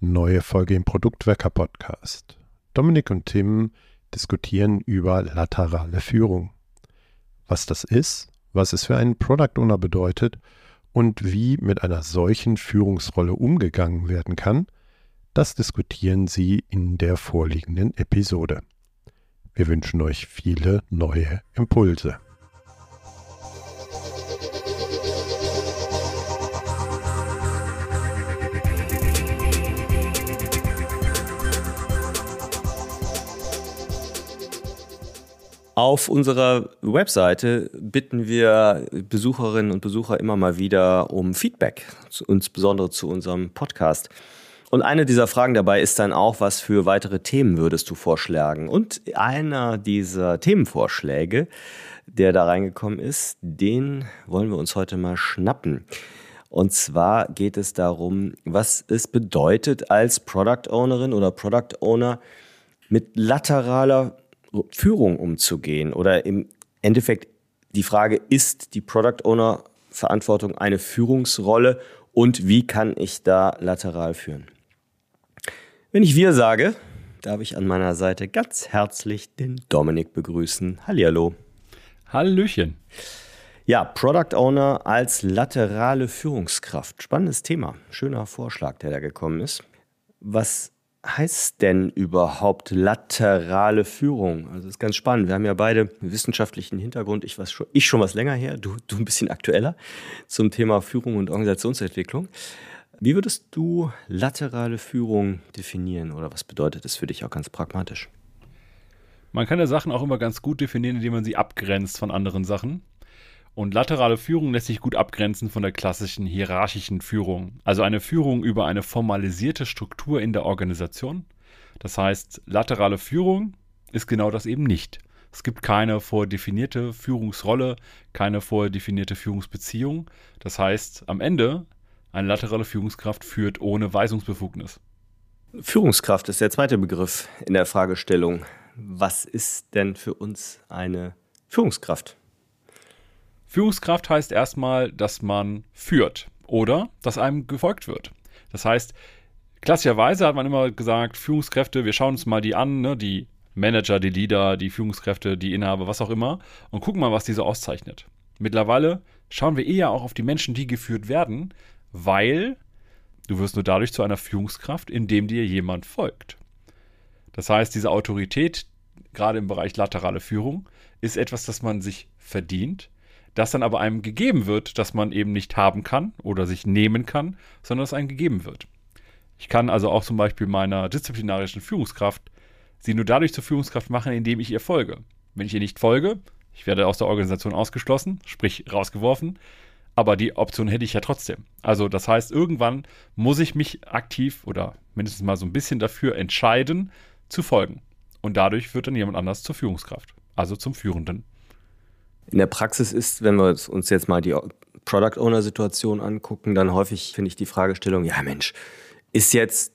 Neue Folge im Produktwerker Podcast. Dominik und Tim diskutieren über laterale Führung. Was das ist, was es für einen Product Owner bedeutet und wie mit einer solchen Führungsrolle umgegangen werden kann, das diskutieren sie in der vorliegenden Episode. Wir wünschen euch viele neue Impulse. Auf unserer Webseite bitten wir Besucherinnen und Besucher immer mal wieder um Feedback, insbesondere zu unserem Podcast. Und eine dieser Fragen dabei ist dann auch, was für weitere Themen würdest du vorschlagen? Und einer dieser Themenvorschläge, der da reingekommen ist, den wollen wir uns heute mal schnappen. Und zwar geht es darum, was es bedeutet als Product Ownerin oder Product Owner mit lateraler Führung umzugehen oder im Endeffekt die Frage, ist die Product Owner Verantwortung eine Führungsrolle und wie kann ich da lateral führen? Wenn ich wir sage, darf ich an meiner Seite ganz herzlich den Dominik begrüßen. Hallihallo. Hallöchen. Ja, Product Owner als laterale Führungskraft. Spannendes Thema. Schöner Vorschlag, der da gekommen ist. Was heißt denn überhaupt laterale Führung? Also das ist ganz spannend. Wir haben ja beide wissenschaftlichen Hintergrund. Ich, was schon, ich schon was länger her, du, du ein bisschen aktueller zum Thema Führung und Organisationsentwicklung. Wie würdest du laterale Führung definieren oder was bedeutet das für dich auch ganz pragmatisch? Man kann ja Sachen auch immer ganz gut definieren, indem man sie abgrenzt von anderen Sachen. Und laterale Führung lässt sich gut abgrenzen von der klassischen hierarchischen Führung. Also eine Führung über eine formalisierte Struktur in der Organisation. Das heißt, laterale Führung ist genau das eben nicht. Es gibt keine vordefinierte Führungsrolle, keine vordefinierte Führungsbeziehung. Das heißt, am Ende, eine laterale Führungskraft führt ohne Weisungsbefugnis. Führungskraft ist der zweite Begriff in der Fragestellung. Was ist denn für uns eine Führungskraft? Führungskraft heißt erstmal, dass man führt oder dass einem gefolgt wird. Das heißt, klassischerweise hat man immer gesagt, Führungskräfte, wir schauen uns mal die an, ne, die Manager, die Leader, die Führungskräfte, die Inhaber, was auch immer, und gucken mal, was diese auszeichnet. Mittlerweile schauen wir eher auch auf die Menschen, die geführt werden, weil du wirst nur dadurch zu einer Führungskraft, indem dir jemand folgt. Das heißt, diese Autorität, gerade im Bereich laterale Führung, ist etwas, das man sich verdient, das dann aber einem gegeben wird, dass man eben nicht haben kann oder sich nehmen kann, sondern es einem gegeben wird. Ich kann also auch zum Beispiel meiner disziplinarischen Führungskraft sie nur dadurch zur Führungskraft machen, indem ich ihr folge. Wenn ich ihr nicht folge, ich werde aus der Organisation ausgeschlossen, sprich rausgeworfen, aber die Option hätte ich ja trotzdem. Also das heißt, irgendwann muss ich mich aktiv oder mindestens mal so ein bisschen dafür entscheiden, zu folgen. Und dadurch wird dann jemand anders zur Führungskraft, also zum Führenden. In der Praxis ist, wenn wir uns jetzt mal die Product Owner Situation angucken, dann häufig finde ich die Fragestellung, ja Mensch, ist jetzt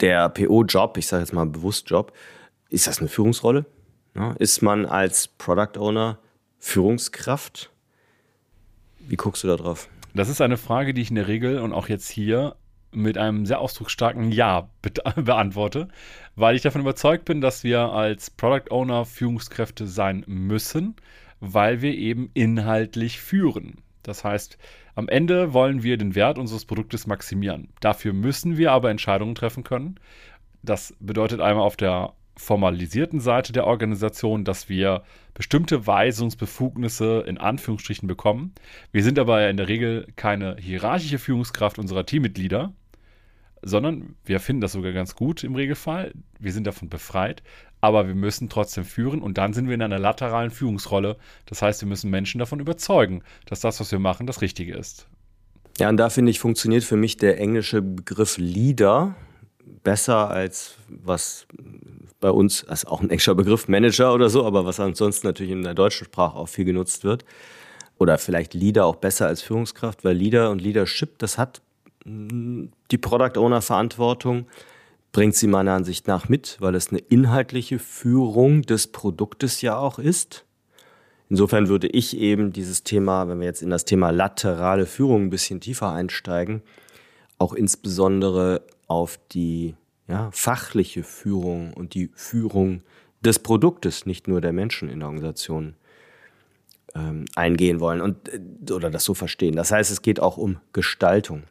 der PO-Job, ich sage jetzt mal bewusst Job, ist das eine Führungsrolle? Ja, ist man als Product Owner Führungskraft? Wie guckst du da drauf? Das ist eine Frage, die ich in der Regel und auch jetzt hier mit einem sehr ausdrucksstarken Ja be beantworte, weil ich davon überzeugt bin, dass wir als Product Owner Führungskräfte sein müssen, weil wir eben inhaltlich führen. Das heißt, am Ende wollen wir den Wert unseres Produktes maximieren. Dafür müssen wir aber Entscheidungen treffen können. Das bedeutet einmal auf der formalisierten Seite der Organisation, dass wir bestimmte Weisungsbefugnisse in Anführungsstrichen bekommen. Wir sind aber in der Regel keine hierarchische Führungskraft unserer Teammitglieder, sondern wir finden das sogar ganz gut im Regelfall. Wir sind davon befreit, aber wir müssen trotzdem führen und dann sind wir in einer lateralen Führungsrolle. Das heißt, wir müssen Menschen davon überzeugen, dass das, was wir machen, das Richtige ist. Ja, und da finde ich, funktioniert für mich der englische Begriff Leader besser als was bei uns, also auch ein englischer Begriff, Manager oder so, aber was ansonsten natürlich in der deutschen Sprache auch viel genutzt wird. Oder vielleicht Leader auch besser als Führungskraft, weil Leader und Leadership, das hat die Product Owner Verantwortung bringt sie meiner Ansicht nach mit, weil es eine inhaltliche Führung des Produktes ja auch ist. Insofern würde ich eben dieses Thema, wenn wir jetzt in das Thema laterale Führung ein bisschen tiefer einsteigen, auch insbesondere auf die ja, fachliche Führung und die Führung des Produktes, nicht nur der Menschen in der Organisation ähm, eingehen wollen und äh, oder das so verstehen. Das heißt, es geht auch um Gestaltung.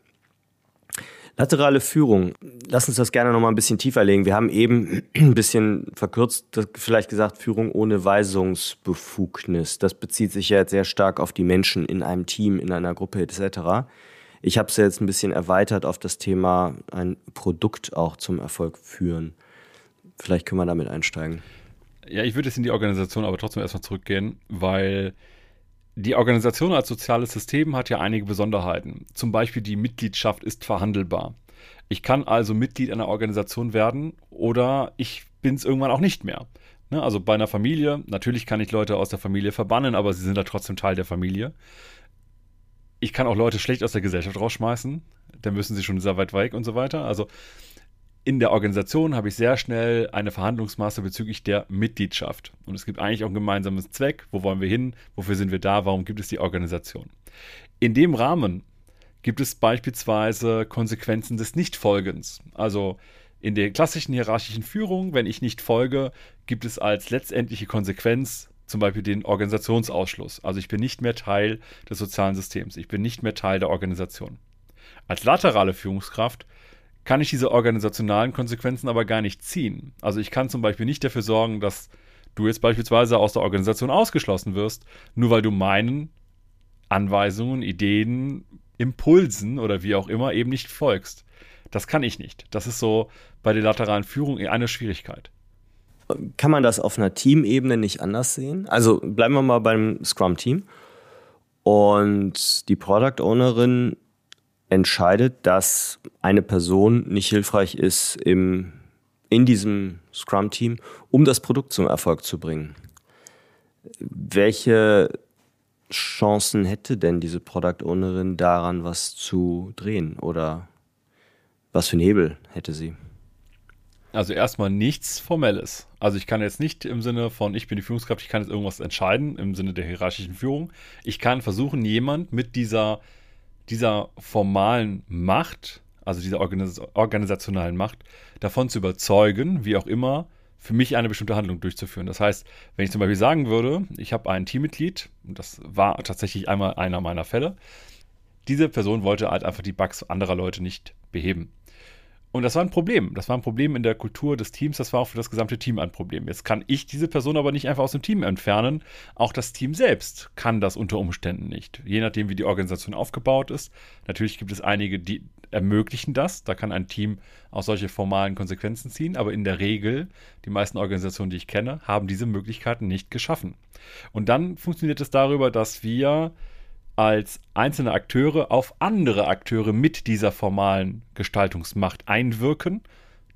Laterale Führung. Lass uns das gerne noch mal ein bisschen tiefer legen. Wir haben eben ein bisschen verkürzt vielleicht gesagt Führung ohne Weisungsbefugnis. Das bezieht sich ja jetzt sehr stark auf die Menschen in einem Team, in einer Gruppe etc. Ich habe es jetzt ein bisschen erweitert auf das Thema ein Produkt auch zum Erfolg führen. Vielleicht können wir damit einsteigen. Ja, ich würde jetzt in die Organisation aber trotzdem erstmal zurückgehen, weil die Organisation als soziales System hat ja einige Besonderheiten. Zum Beispiel die Mitgliedschaft ist verhandelbar. Ich kann also Mitglied einer Organisation werden oder ich bin es irgendwann auch nicht mehr. Ne, also bei einer Familie, natürlich kann ich Leute aus der Familie verbannen, aber sie sind da trotzdem Teil der Familie. Ich kann auch Leute schlecht aus der Gesellschaft rausschmeißen, dann müssen sie schon sehr weit weg und so weiter. Also in der Organisation habe ich sehr schnell eine Verhandlungsmasse bezüglich der Mitgliedschaft. Und es gibt eigentlich auch ein gemeinsames Zweck. Wo wollen wir hin? Wofür sind wir da? Warum gibt es die Organisation? In dem Rahmen gibt es beispielsweise Konsequenzen des Nichtfolgens. Also in der klassischen hierarchischen Führung, wenn ich nicht folge, gibt es als letztendliche Konsequenz zum Beispiel den Organisationsausschluss. Also ich bin nicht mehr Teil des sozialen Systems. Ich bin nicht mehr Teil der Organisation. Als laterale Führungskraft kann ich diese organisationalen Konsequenzen aber gar nicht ziehen. Also ich kann zum Beispiel nicht dafür sorgen, dass du jetzt beispielsweise aus der Organisation ausgeschlossen wirst, nur weil du meinen Anweisungen, Ideen, Impulsen oder wie auch immer eben nicht folgst. Das kann ich nicht. Das ist so bei der lateralen Führung eine Schwierigkeit. Kann man das auf einer Teamebene nicht anders sehen? Also bleiben wir mal beim Scrum-Team. Und die Product Ownerin entscheidet, dass eine Person nicht hilfreich ist im, in diesem Scrum-Team, um das Produkt zum Erfolg zu bringen. Welche Chancen hätte denn diese Product Ownerin daran, was zu drehen? Oder was für einen Hebel hätte sie? Also erstmal nichts Formelles. Also ich kann jetzt nicht im Sinne von, ich bin die Führungskraft, ich kann jetzt irgendwas entscheiden, im Sinne der hierarchischen Führung. Ich kann versuchen, jemand mit dieser dieser formalen Macht, also dieser Organis organisationalen Macht, davon zu überzeugen, wie auch immer, für mich eine bestimmte Handlung durchzuführen. Das heißt, wenn ich zum Beispiel sagen würde, ich habe ein Teammitglied, und das war tatsächlich einmal einer meiner Fälle, diese Person wollte halt einfach die Bugs anderer Leute nicht beheben. Und das war ein Problem. Das war ein Problem in der Kultur des Teams. Das war auch für das gesamte Team ein Problem. Jetzt kann ich diese Person aber nicht einfach aus dem Team entfernen. Auch das Team selbst kann das unter Umständen nicht. Je nachdem, wie die Organisation aufgebaut ist. Natürlich gibt es einige, die ermöglichen das. Da kann ein Team auch solche formalen Konsequenzen ziehen. Aber in der Regel, die meisten Organisationen, die ich kenne, haben diese Möglichkeiten nicht geschaffen. Und dann funktioniert es darüber, dass wir als einzelne Akteure auf andere Akteure mit dieser formalen Gestaltungsmacht einwirken,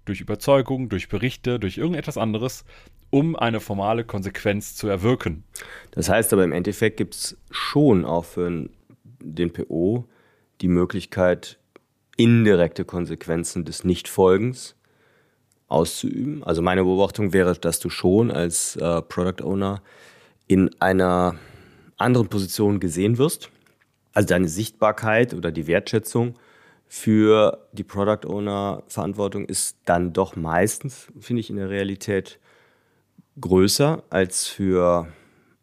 durch Überzeugung, durch Berichte, durch irgendetwas anderes, um eine formale Konsequenz zu erwirken. Das heißt aber im Endeffekt gibt es schon auch für den PO die Möglichkeit, indirekte Konsequenzen des Nichtfolgens auszuüben. Also meine Beobachtung wäre, dass du schon als äh, Product Owner in einer anderen Positionen gesehen wirst. Also deine Sichtbarkeit oder die Wertschätzung für die Product Owner Verantwortung ist dann doch meistens, finde ich, in der Realität größer als für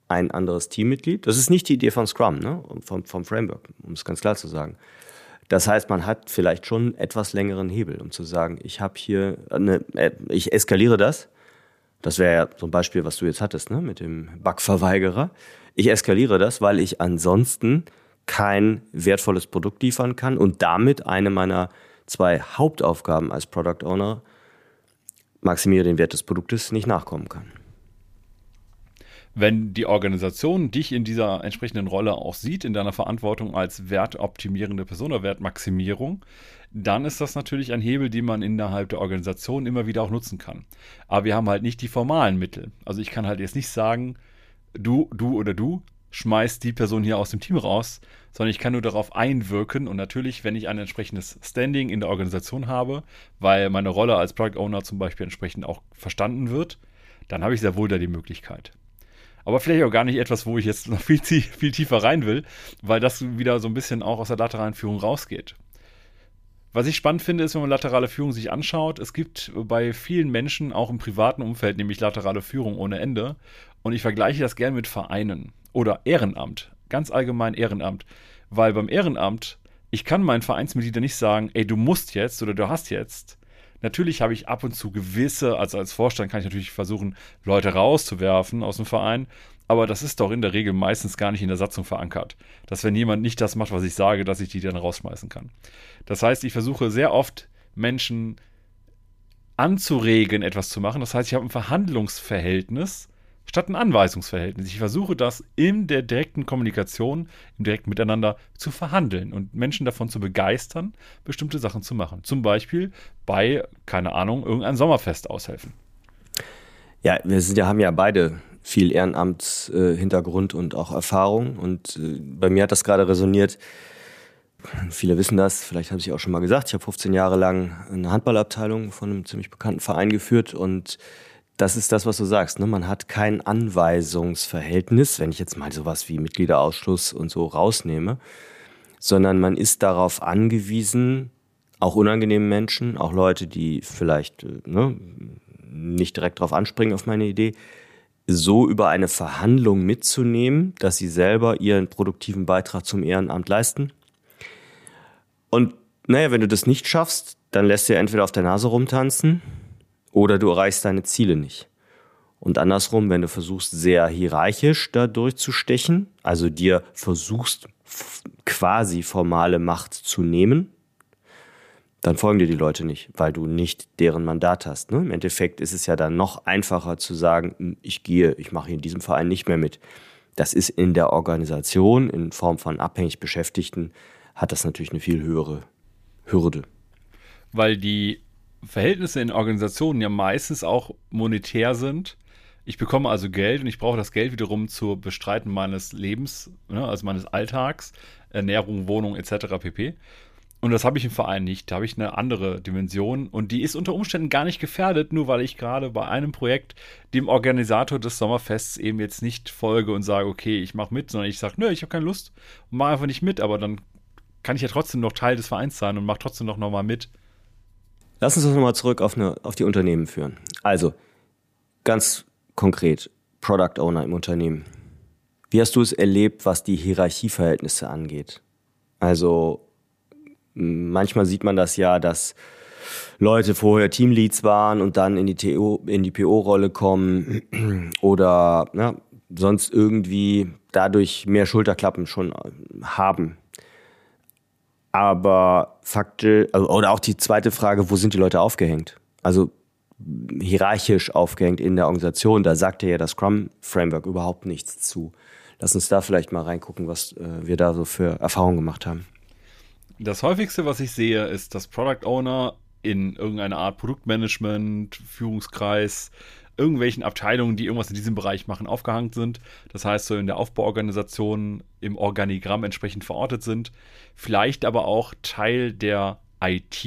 ein anderes Teammitglied. Das ist nicht die Idee von Scrum, ne? vom, vom Framework, um es ganz klar zu sagen. Das heißt, man hat vielleicht schon einen etwas längeren Hebel, um zu sagen, ich habe hier eine, äh, ich eskaliere das. Das wäre ja so ein Beispiel, was du jetzt hattest, ne? mit dem Bugverweigerer. Ich eskaliere das, weil ich ansonsten kein wertvolles Produkt liefern kann und damit eine meiner zwei Hauptaufgaben als Product Owner, maximiere den Wert des Produktes, nicht nachkommen kann. Wenn die Organisation dich in dieser entsprechenden Rolle auch sieht, in deiner Verantwortung als wertoptimierende Person oder Wertmaximierung, dann ist das natürlich ein Hebel, den man innerhalb der Organisation immer wieder auch nutzen kann. Aber wir haben halt nicht die formalen Mittel. Also ich kann halt jetzt nicht sagen, du, du oder du schmeißt die Person hier aus dem Team raus, sondern ich kann nur darauf einwirken und natürlich, wenn ich ein entsprechendes Standing in der Organisation habe, weil meine Rolle als Product Owner zum Beispiel entsprechend auch verstanden wird, dann habe ich sehr wohl da die Möglichkeit. Aber vielleicht auch gar nicht etwas, wo ich jetzt noch viel, viel tiefer rein will, weil das wieder so ein bisschen auch aus der lateralen Führung rausgeht. Was ich spannend finde, ist, wenn man laterale Führung sich anschaut, es gibt bei vielen Menschen auch im privaten Umfeld nämlich laterale Führung ohne Ende. Und ich vergleiche das gerne mit Vereinen oder Ehrenamt, ganz allgemein Ehrenamt. Weil beim Ehrenamt, ich kann meinen Vereinsmitgliedern nicht sagen, ey, du musst jetzt oder du hast jetzt. Natürlich habe ich ab und zu gewisse, also als Vorstand kann ich natürlich versuchen, Leute rauszuwerfen aus dem Verein, aber das ist doch in der Regel meistens gar nicht in der Satzung verankert. Dass wenn jemand nicht das macht, was ich sage, dass ich die dann rausschmeißen kann. Das heißt, ich versuche sehr oft Menschen anzuregen, etwas zu machen. Das heißt, ich habe ein Verhandlungsverhältnis statt ein Anweisungsverhältnis. Ich versuche das in der direkten Kommunikation, im direkten Miteinander zu verhandeln und Menschen davon zu begeistern, bestimmte Sachen zu machen. Zum Beispiel bei, keine Ahnung, irgendein Sommerfest aushelfen. Ja, wir sind ja, haben ja beide viel Ehrenamtshintergrund äh, und auch Erfahrung. Und äh, bei mir hat das gerade resoniert. Viele wissen das, vielleicht habe ich auch schon mal gesagt. Ich habe 15 Jahre lang eine Handballabteilung von einem ziemlich bekannten Verein geführt und das ist das, was du sagst. Ne? Man hat kein Anweisungsverhältnis, wenn ich jetzt mal sowas wie Mitgliederausschluss und so rausnehme, sondern man ist darauf angewiesen, auch unangenehme Menschen, auch Leute, die vielleicht äh, ne, nicht direkt darauf anspringen auf meine Idee, so über eine Verhandlung mitzunehmen, dass sie selber ihren produktiven Beitrag zum Ehrenamt leisten. Und naja, wenn du das nicht schaffst, dann lässt du entweder auf der Nase rumtanzen oder du erreichst deine Ziele nicht. Und andersrum, wenn du versuchst, sehr hierarchisch da durchzustechen, also dir versuchst, quasi formale Macht zu nehmen, dann folgen dir die Leute nicht, weil du nicht deren Mandat hast. Ne? Im Endeffekt ist es ja dann noch einfacher zu sagen, hm, ich gehe, ich mache in diesem Verein nicht mehr mit. Das ist in der Organisation in Form von abhängig Beschäftigten, hat das natürlich eine viel höhere Hürde. Weil die Verhältnisse in Organisationen ja meistens auch monetär sind. Ich bekomme also Geld und ich brauche das Geld wiederum zur Bestreiten meines Lebens, ne, also meines Alltags, Ernährung, Wohnung etc. pp. Und das habe ich im Verein nicht. Da habe ich eine andere Dimension und die ist unter Umständen gar nicht gefährdet, nur weil ich gerade bei einem Projekt dem Organisator des Sommerfests eben jetzt nicht folge und sage, okay, ich mache mit, sondern ich sage, nö, ich habe keine Lust und mache einfach nicht mit, aber dann kann ich ja trotzdem noch Teil des Vereins sein und mache trotzdem noch mal mit. Lass uns das nochmal zurück auf, eine, auf die Unternehmen führen. Also, ganz konkret, Product Owner im Unternehmen. Wie hast du es erlebt, was die Hierarchieverhältnisse angeht? Also, manchmal sieht man das ja, dass Leute vorher Teamleads waren und dann in die, TO, in die PO-Rolle kommen oder ja, sonst irgendwie dadurch mehr Schulterklappen schon haben. Aber faktisch, also, oder auch die zweite Frage, wo sind die Leute aufgehängt? Also hierarchisch aufgehängt in der Organisation, da sagte ja das Scrum-Framework überhaupt nichts zu. Lass uns da vielleicht mal reingucken, was äh, wir da so für Erfahrungen gemacht haben. Das häufigste, was ich sehe, ist, dass Product Owner in irgendeiner Art Produktmanagement, Führungskreis, irgendwelchen Abteilungen, die irgendwas in diesem Bereich machen, aufgehangen sind. Das heißt, so in der Aufbauorganisation im Organigramm entsprechend verortet sind. Vielleicht aber auch Teil der IT.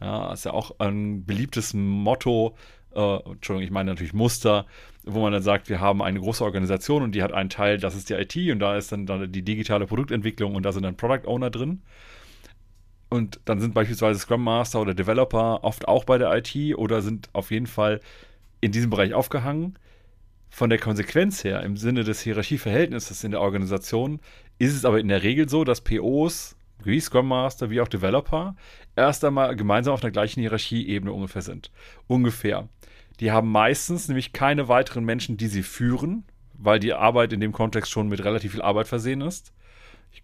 Ja, ist ja auch ein beliebtes Motto. Äh, Entschuldigung, ich meine natürlich Muster, wo man dann sagt, wir haben eine große Organisation und die hat einen Teil, das ist die IT und da ist dann, dann die digitale Produktentwicklung und da sind dann Product Owner drin. Und dann sind beispielsweise Scrum Master oder Developer oft auch bei der IT oder sind auf jeden Fall in diesem Bereich aufgehangen. Von der Konsequenz her, im Sinne des Hierarchieverhältnisses in der Organisation, ist es aber in der Regel so, dass POs, wie Scrum Master, wie auch Developer, erst einmal gemeinsam auf der gleichen Hierarchieebene ungefähr sind. Ungefähr. Die haben meistens nämlich keine weiteren Menschen, die sie führen, weil die Arbeit in dem Kontext schon mit relativ viel Arbeit versehen ist.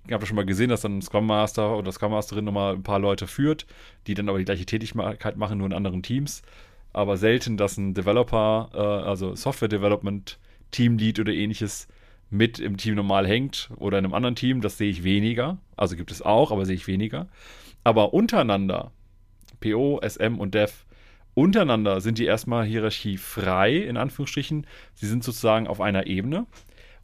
Ich habe schon mal gesehen, dass dann ein Scrum Master oder Scrum Masterin nochmal ein paar Leute führt, die dann aber die gleiche Tätigkeit machen, nur in anderen Teams aber selten, dass ein Developer, äh, also Software Development Teamlead oder ähnliches mit im Team normal hängt oder in einem anderen Team, das sehe ich weniger. Also gibt es auch, aber sehe ich weniger. Aber untereinander, PO, SM und Dev, untereinander sind die erstmal hierarchiefrei, in Anführungsstrichen. Sie sind sozusagen auf einer Ebene.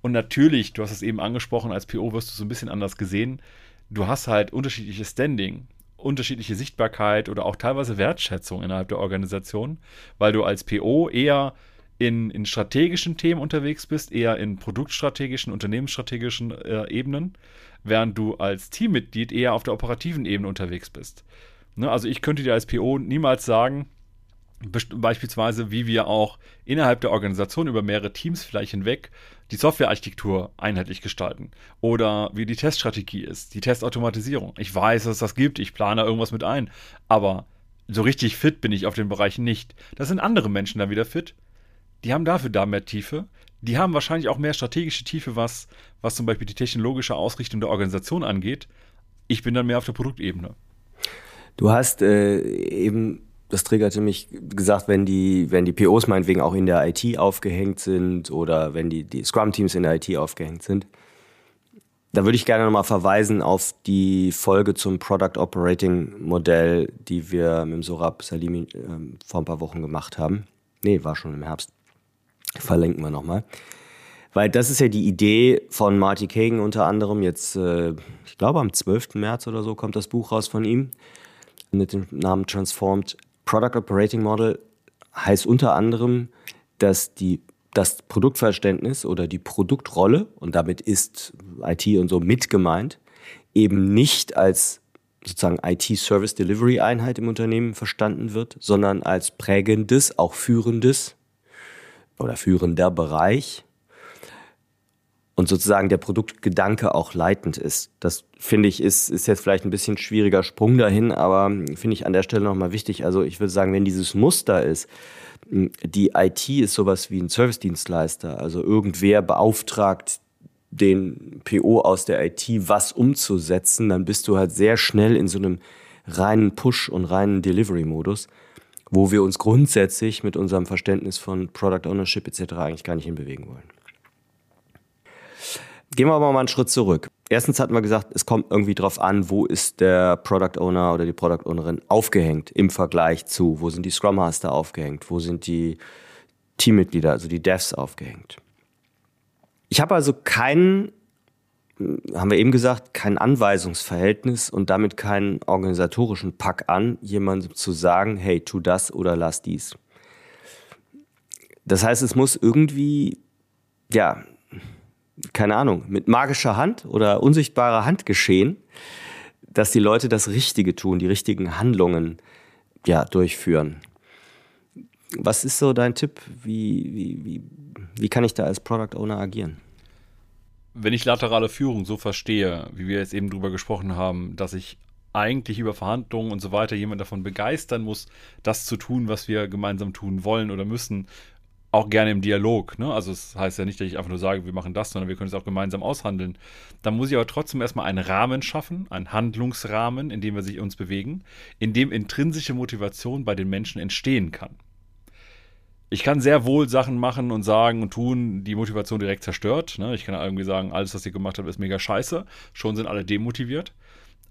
Und natürlich, du hast es eben angesprochen, als PO wirst du so ein bisschen anders gesehen. Du hast halt unterschiedliches Standing unterschiedliche Sichtbarkeit oder auch teilweise Wertschätzung innerhalb der Organisation, weil du als PO eher in, in strategischen Themen unterwegs bist, eher in produktstrategischen, unternehmensstrategischen äh, Ebenen, während du als Teammitglied eher auf der operativen Ebene unterwegs bist. Ne? Also ich könnte dir als PO niemals sagen, beispielsweise, wie wir auch innerhalb der Organisation über mehrere Teams vielleicht hinweg die Softwarearchitektur einheitlich gestalten oder wie die Teststrategie ist, die Testautomatisierung. Ich weiß, dass es das gibt, ich plane irgendwas mit ein, aber so richtig fit bin ich auf den Bereichen nicht. Das sind andere Menschen da wieder fit. Die haben dafür da mehr Tiefe. Die haben wahrscheinlich auch mehr strategische Tiefe, was, was zum Beispiel die technologische Ausrichtung der Organisation angeht. Ich bin dann mehr auf der Produktebene. Du hast äh, eben, das triggerte mich, gesagt, wenn die, wenn die POs meinetwegen auch in der IT aufgehängt sind oder wenn die, die Scrum-Teams in der IT aufgehängt sind, da würde ich gerne nochmal verweisen auf die Folge zum Product Operating Modell, die wir mit dem Sorab Salimi äh, vor ein paar Wochen gemacht haben. Nee, war schon im Herbst. Verlinken wir nochmal. Weil das ist ja die Idee von Marty Kagan unter anderem. Jetzt, äh, ich glaube, am 12. März oder so kommt das Buch raus von ihm mit dem Namen Transformed Product Operating Model. Heißt unter anderem, dass die das Produktverständnis oder die Produktrolle, und damit ist IT und so mit gemeint, eben nicht als sozusagen IT-Service Delivery Einheit im Unternehmen verstanden wird, sondern als prägendes, auch führendes oder führender Bereich und sozusagen der Produktgedanke auch leitend ist. Das finde ich ist, ist jetzt vielleicht ein bisschen schwieriger Sprung dahin, aber finde ich an der Stelle nochmal wichtig. Also ich würde sagen, wenn dieses Muster ist, die IT ist sowas wie ein Service-Dienstleister, also irgendwer beauftragt den PO aus der IT was umzusetzen, dann bist du halt sehr schnell in so einem reinen Push- und reinen Delivery-Modus, wo wir uns grundsätzlich mit unserem Verständnis von Product Ownership etc. eigentlich gar nicht hinbewegen wollen. Gehen wir aber mal einen Schritt zurück. Erstens hatten wir gesagt, es kommt irgendwie drauf an, wo ist der Product Owner oder die Product Ownerin aufgehängt im Vergleich zu, wo sind die Scrum Master aufgehängt, wo sind die Teammitglieder, also die Devs aufgehängt. Ich habe also keinen, haben wir eben gesagt, kein Anweisungsverhältnis und damit keinen organisatorischen Pack an, jemandem zu sagen, hey, tu das oder lass dies. Das heißt, es muss irgendwie, ja, keine Ahnung, mit magischer Hand oder unsichtbarer Hand geschehen, dass die Leute das Richtige tun, die richtigen Handlungen ja, durchführen. Was ist so dein Tipp? Wie, wie, wie, wie kann ich da als Product Owner agieren? Wenn ich laterale Führung so verstehe, wie wir jetzt eben drüber gesprochen haben, dass ich eigentlich über Verhandlungen und so weiter jemand davon begeistern muss, das zu tun, was wir gemeinsam tun wollen oder müssen, auch gerne im Dialog. Ne? Also es das heißt ja nicht, dass ich einfach nur sage, wir machen das, sondern wir können es auch gemeinsam aushandeln. Dann muss ich aber trotzdem erstmal einen Rahmen schaffen, einen Handlungsrahmen, in dem wir sich uns bewegen, in dem intrinsische Motivation bei den Menschen entstehen kann. Ich kann sehr wohl Sachen machen und sagen und tun, die Motivation direkt zerstört. Ne? Ich kann irgendwie sagen, alles, was ihr gemacht habt, ist mega scheiße. Schon sind alle demotiviert.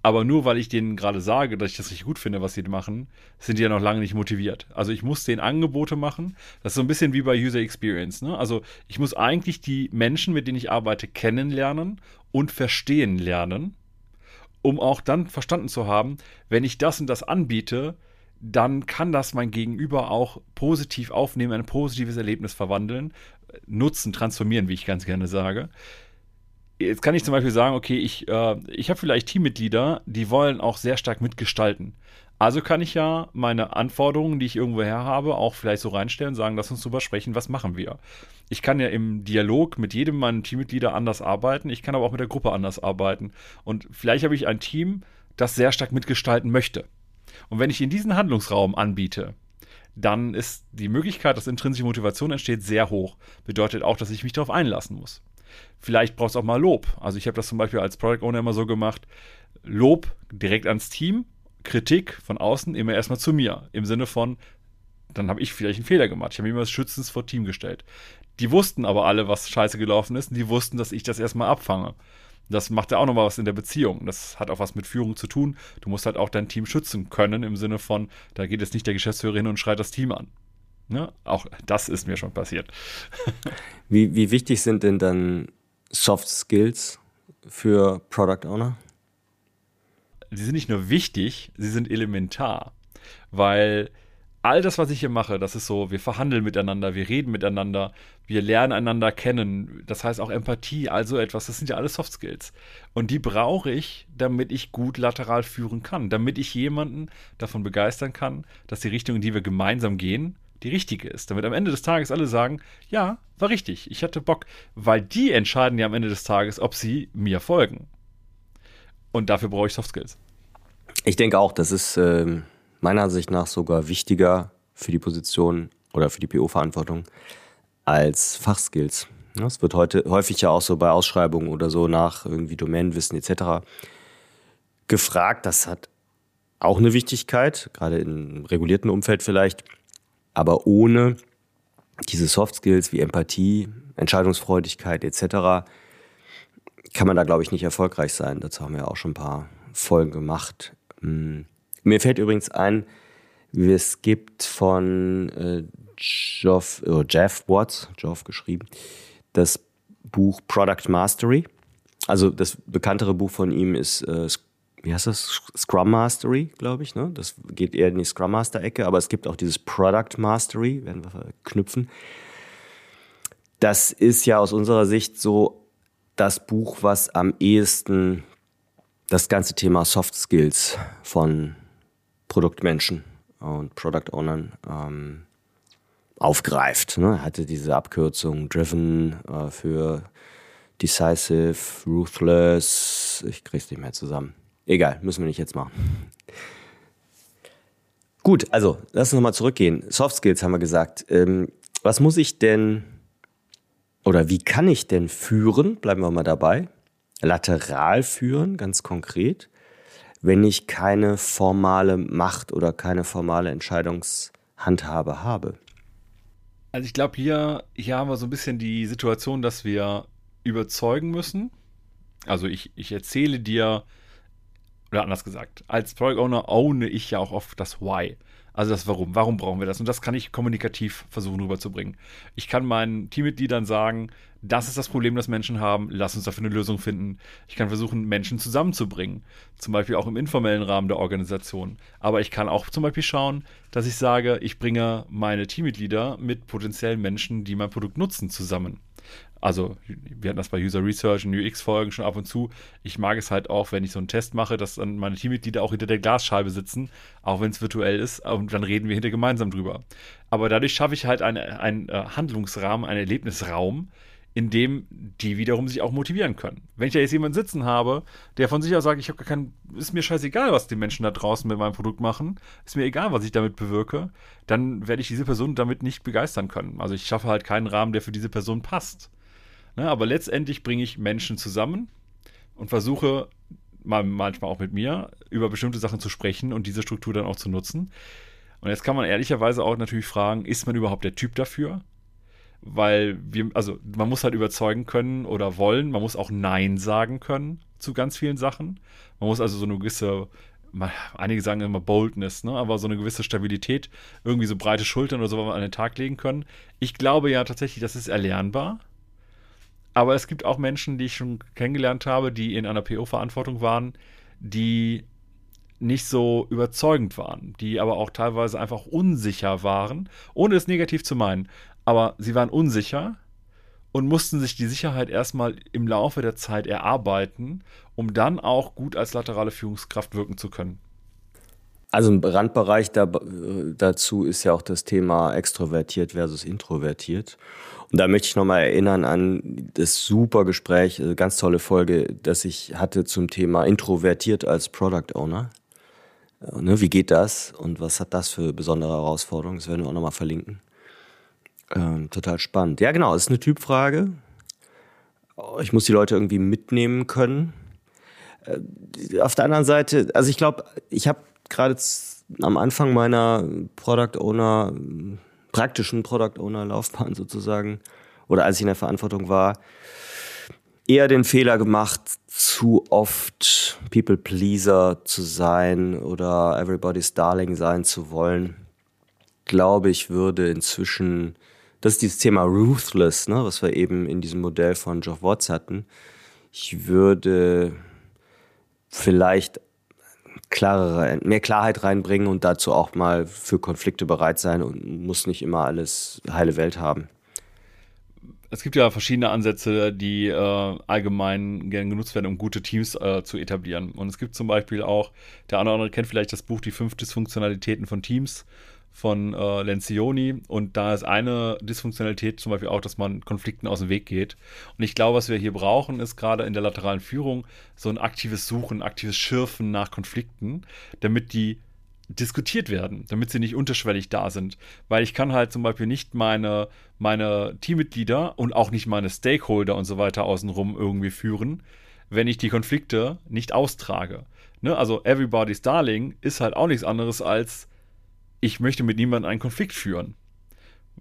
Aber nur weil ich denen gerade sage, dass ich das richtig gut finde, was sie machen, sind die ja noch lange nicht motiviert. Also ich muss denen Angebote machen. Das ist so ein bisschen wie bei User Experience. Ne? Also ich muss eigentlich die Menschen, mit denen ich arbeite, kennenlernen und verstehen lernen, um auch dann verstanden zu haben, wenn ich das und das anbiete, dann kann das mein Gegenüber auch positiv aufnehmen, ein positives Erlebnis verwandeln, nutzen, transformieren, wie ich ganz gerne sage jetzt kann ich zum Beispiel sagen, okay, ich, äh, ich habe vielleicht Teammitglieder, die wollen auch sehr stark mitgestalten. Also kann ich ja meine Anforderungen, die ich irgendwo her habe, auch vielleicht so reinstellen sagen, lass uns drüber sprechen, was machen wir. Ich kann ja im Dialog mit jedem meiner Teammitglieder anders arbeiten, ich kann aber auch mit der Gruppe anders arbeiten. Und vielleicht habe ich ein Team, das sehr stark mitgestalten möchte. Und wenn ich in diesen Handlungsraum anbiete, dann ist die Möglichkeit, dass intrinsische Motivation entsteht, sehr hoch. Bedeutet auch, dass ich mich darauf einlassen muss. Vielleicht braucht es auch mal Lob. Also ich habe das zum Beispiel als Product Owner immer so gemacht. Lob direkt ans Team, Kritik von außen immer erstmal zu mir. Im Sinne von, dann habe ich vielleicht einen Fehler gemacht. Ich habe immer das Schützens vor Team gestellt. Die wussten aber alle, was scheiße gelaufen ist und die wussten, dass ich das erstmal abfange. Das macht ja auch nochmal was in der Beziehung. Das hat auch was mit Führung zu tun. Du musst halt auch dein Team schützen können, im Sinne von, da geht jetzt nicht der Geschäftsführer hin und schreit das Team an. Ne? Auch das ist mir schon passiert. wie, wie wichtig sind denn dann Soft Skills für Product Owner? Sie sind nicht nur wichtig, sie sind elementar, weil all das, was ich hier mache, das ist so, wir verhandeln miteinander, wir reden miteinander, wir lernen einander kennen. Das heißt auch Empathie, also etwas, das sind ja alles Soft Skills. Und die brauche ich, damit ich gut lateral führen kann, damit ich jemanden davon begeistern kann, dass die Richtung, in die wir gemeinsam gehen, die richtige ist. Damit am Ende des Tages alle sagen, ja, war richtig, ich hatte Bock, weil die entscheiden ja am Ende des Tages, ob sie mir folgen. Und dafür brauche ich Soft Skills. Ich denke auch, das ist äh, meiner Ansicht nach sogar wichtiger für die Position oder für die PO-Verantwortung als Fachskills. Es wird heute häufig ja auch so bei Ausschreibungen oder so nach irgendwie Domänenwissen etc. gefragt. Das hat auch eine Wichtigkeit, gerade im regulierten Umfeld vielleicht, aber ohne diese Soft Skills wie Empathie, Entscheidungsfreudigkeit etc. kann man da, glaube ich, nicht erfolgreich sein. Dazu haben wir auch schon ein paar Folgen gemacht. Hm. Mir fällt übrigens ein, es gibt von äh, Geoff, oh, Jeff Watts, Geoff geschrieben, das Buch Product Mastery. Also das bekanntere Buch von ihm ist, äh, wie heißt das? Scrum Mastery, glaube ich. Ne? Das geht eher in die Scrum Master-Ecke, aber es gibt auch dieses Product Mastery, werden wir verknüpfen. Das ist ja aus unserer Sicht so das Buch, was am ehesten das ganze Thema Soft Skills von Produktmenschen und Product Ownern ähm, aufgreift. Ne? Hatte diese Abkürzung Driven äh, für Decisive, Ruthless, ich krieg's nicht mehr zusammen. Egal, müssen wir nicht jetzt machen. Gut, also lass uns nochmal zurückgehen. Soft Skills haben wir gesagt. Ähm, was muss ich denn oder wie kann ich denn führen? Bleiben wir mal dabei. Lateral führen, ganz konkret wenn ich keine formale Macht oder keine formale Entscheidungshandhabe habe. Also ich glaube, hier, hier haben wir so ein bisschen die Situation, dass wir überzeugen müssen. Also ich, ich erzähle dir, oder anders gesagt, als Product Owner owne ich ja auch oft das Why. Also das Warum. Warum brauchen wir das? Und das kann ich kommunikativ versuchen rüberzubringen. Ich kann meinen Teammitgliedern sagen, das ist das Problem, das Menschen haben, lass uns dafür eine Lösung finden. Ich kann versuchen, Menschen zusammenzubringen, zum Beispiel auch im informellen Rahmen der Organisation. Aber ich kann auch zum Beispiel schauen, dass ich sage, ich bringe meine Teammitglieder mit potenziellen Menschen, die mein Produkt nutzen, zusammen. Also, wir hatten das bei User Research und UX-Folgen schon ab und zu. Ich mag es halt auch, wenn ich so einen Test mache, dass dann meine Teammitglieder auch hinter der Glasscheibe sitzen, auch wenn es virtuell ist, und dann reden wir hinter gemeinsam drüber. Aber dadurch schaffe ich halt einen äh, Handlungsrahmen, einen Erlebnisraum, in dem die wiederum sich auch motivieren können. Wenn ich da jetzt jemanden sitzen habe, der von sich aus sagt, ich habe gar keinen, ist mir scheißegal, was die Menschen da draußen mit meinem Produkt machen, ist mir egal, was ich damit bewirke, dann werde ich diese Person damit nicht begeistern können. Also ich schaffe halt keinen Rahmen, der für diese Person passt. Ne, aber letztendlich bringe ich Menschen zusammen und versuche manchmal auch mit mir über bestimmte Sachen zu sprechen und diese Struktur dann auch zu nutzen. Und jetzt kann man ehrlicherweise auch natürlich fragen, ist man überhaupt der Typ dafür? weil wir, also man muss halt überzeugen können oder wollen, man muss auch Nein sagen können zu ganz vielen Sachen. Man muss also so eine gewisse, einige sagen immer Boldness, ne? aber so eine gewisse Stabilität, irgendwie so breite Schultern oder so an den Tag legen können. Ich glaube ja tatsächlich, das ist erlernbar. Aber es gibt auch Menschen, die ich schon kennengelernt habe, die in einer PO-Verantwortung waren, die nicht so überzeugend waren, die aber auch teilweise einfach unsicher waren, ohne es negativ zu meinen aber sie waren unsicher und mussten sich die Sicherheit erstmal im Laufe der Zeit erarbeiten, um dann auch gut als laterale Führungskraft wirken zu können. Also ein Randbereich da, dazu ist ja auch das Thema extrovertiert versus introvertiert. Und da möchte ich nochmal erinnern an das super Gespräch, also ganz tolle Folge, das ich hatte zum Thema introvertiert als Product Owner. Ne, wie geht das und was hat das für besondere Herausforderungen? Das werden wir auch nochmal verlinken. Ähm, total spannend. Ja, genau, es ist eine Typfrage. Ich muss die Leute irgendwie mitnehmen können. Äh, auf der anderen Seite, also ich glaube, ich habe gerade am Anfang meiner Product Owner, praktischen Product Owner Laufbahn sozusagen, oder als ich in der Verantwortung war, eher den Fehler gemacht, zu oft People Pleaser zu sein oder Everybody's Darling sein zu wollen. Glaube ich, würde inzwischen das ist dieses Thema Ruthless, ne, was wir eben in diesem Modell von Geoff Watts hatten. Ich würde vielleicht klarere, mehr Klarheit reinbringen und dazu auch mal für Konflikte bereit sein und muss nicht immer alles heile Welt haben. Es gibt ja verschiedene Ansätze, die äh, allgemein gerne genutzt werden, um gute Teams äh, zu etablieren. Und es gibt zum Beispiel auch, der eine oder andere kennt vielleicht das Buch Die fünf Dysfunktionalitäten von Teams von äh, Lencioni. Und da ist eine Dysfunktionalität zum Beispiel auch, dass man Konflikten aus dem Weg geht. Und ich glaube, was wir hier brauchen, ist gerade in der lateralen Führung so ein aktives Suchen, aktives Schürfen nach Konflikten, damit die diskutiert werden, damit sie nicht unterschwellig da sind. Weil ich kann halt zum Beispiel nicht meine, meine Teammitglieder und auch nicht meine Stakeholder und so weiter außenrum irgendwie führen, wenn ich die Konflikte nicht austrage. Ne? Also Everybody's Darling ist halt auch nichts anderes als ich möchte mit niemandem einen Konflikt führen.